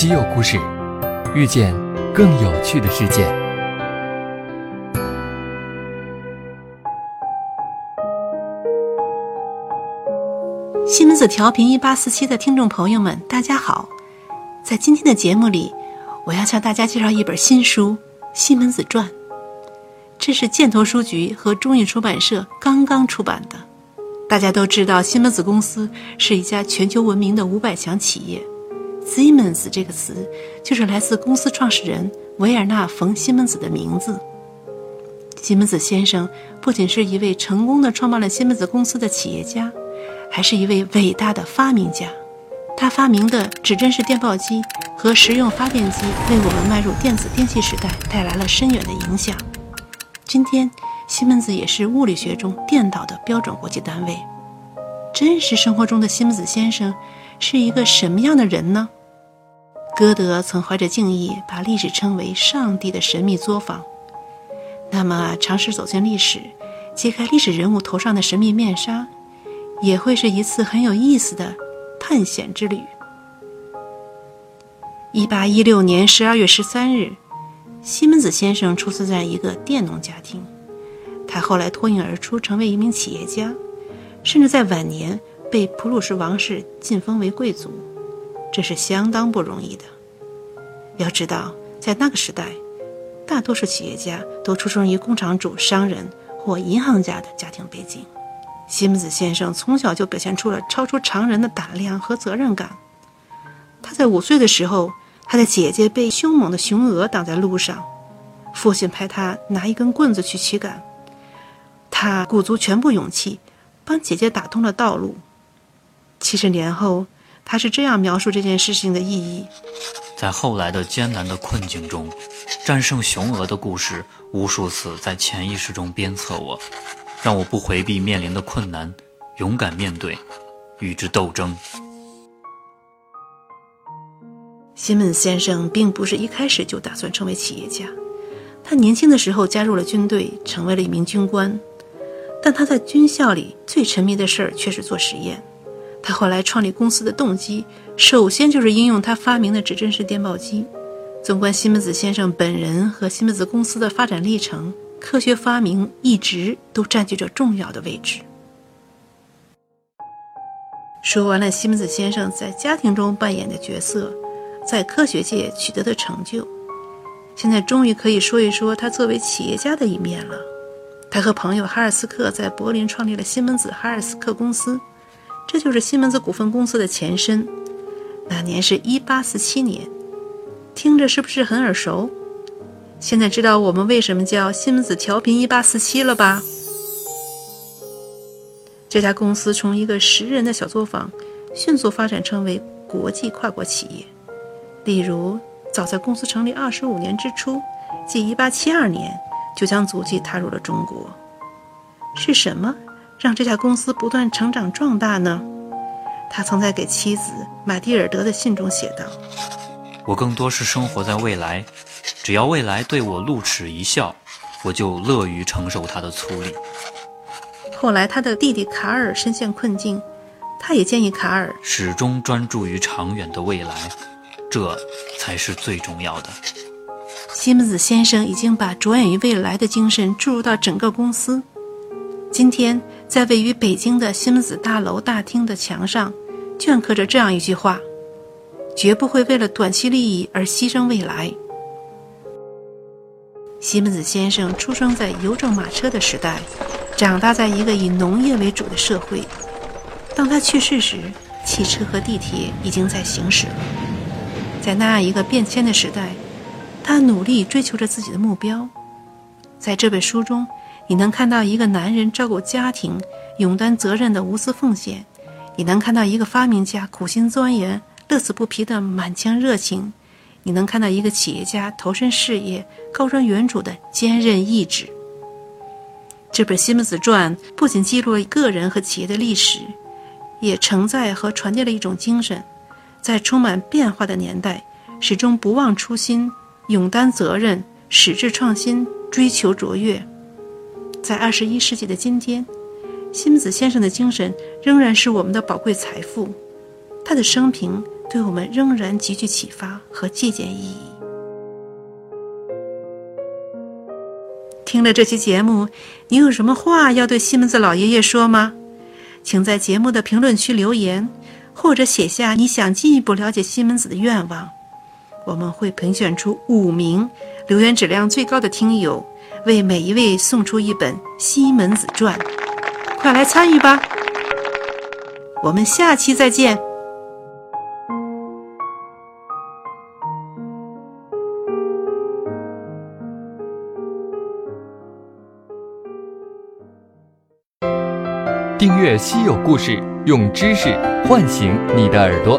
稀有故事，遇见更有趣的世界。西门子调频一八四七的听众朋友们，大家好！在今天的节目里，我要向大家介绍一本新书《西门子传》，这是箭头书局和中印出版社刚刚出版的。大家都知道，西门子公司是一家全球闻名的五百强企业。Siemens 这个词就是来自公司创始人维尔纳·冯·西门子的名字。西门子先生不仅是一位成功的创办了西门子公司的企业家，还是一位伟大的发明家。他发明的指针式电报机和实用发电机，为我们迈入电子电器时代带来了深远的影响。今天。西门子也是物理学中电导的标准国际单位。真实生活中的西门子先生是一个什么样的人呢？歌德曾怀着敬意把历史称为“上帝的神秘作坊”。那么，尝试走进历史，揭开历史人物头上的神秘面纱，也会是一次很有意思的探险之旅。一八一六年十二月十三日，西门子先生出生在一个佃农家庭。他后来脱颖而出，成为一名企业家，甚至在晚年被普鲁士王室晋封为贵族，这是相当不容易的。要知道，在那个时代，大多数企业家都出生于工厂主、商人或银行家的家庭背景。西门子先生从小就表现出了超出常人的胆量和责任感。他在五岁的时候，他的姐姐被凶猛的雄鹅挡在路上，父亲派他拿一根棍子去驱赶。他鼓足全部勇气，帮姐姐打通了道路。七十年后，他是这样描述这件事情的意义：在后来的艰难的困境中，战胜雄鹅的故事无数次在潜意识中鞭策我，让我不回避面临的困难，勇敢面对，与之斗争。西门先生并不是一开始就打算成为企业家，他年轻的时候加入了军队，成为了一名军官。但他在军校里最沉迷的事儿却是做实验。他后来创立公司的动机，首先就是应用他发明的指针式电报机。纵观西门子先生本人和西门子公司的发展历程，科学发明一直都占据着重要的位置。说完了西门子先生在家庭中扮演的角色，在科学界取得的成就，现在终于可以说一说他作为企业家的一面了。他和朋友哈尔斯克在柏林创立了西门子哈尔斯克公司，这就是西门子股份公司的前身。那年是一八四七年，听着是不是很耳熟？现在知道我们为什么叫西门子调频一八四七了吧？这家公司从一个十人的小作坊，迅速发展成为国际跨国企业。例如，早在公司成立二十五年之初，即一八七二年。就将足迹踏入了中国。是什么让这家公司不断成长壮大呢？他曾在给妻子马蒂尔德的信中写道：“我更多是生活在未来，只要未来对我露齿一笑，我就乐于承受它的粗粝。”后来，他的弟弟卡尔深陷困境，他也建议卡尔始终专注于长远的未来，这才是最重要的。西门子先生已经把着眼于未来的精神注入到整个公司。今天，在位于北京的西门子大楼大厅的墙上，镌刻着这样一句话：“绝不会为了短期利益而牺牲未来。”西门子先生出生在邮政马车的时代，长大在一个以农业为主的社会。当他去世时，汽车和地铁已经在行驶了。在那样一个变迁的时代。他努力追求着自己的目标，在这本书中，你能看到一个男人照顾家庭、勇担责任的无私奉献；你能看到一个发明家苦心钻研、乐此不疲的满腔热情；你能看到一个企业家投身事业、高瞻远瞩的坚韧意志。这本《西门子传》不仅记录了个人和企业的历史，也承载和传递了一种精神：在充满变化的年代，始终不忘初心。勇担责任，矢志创新，追求卓越。在二十一世纪的今天，西门子先生的精神仍然是我们的宝贵财富。他的生平对我们仍然极具启发和借鉴意义。听了这期节目，你有什么话要对西门子老爷爷说吗？请在节目的评论区留言，或者写下你想进一步了解西门子的愿望。我们会评选出五名留言质量最高的听友，为每一位送出一本《西门子传》。快来参与吧！我们下期再见。订阅《稀有故事》，用知识唤醒你的耳朵。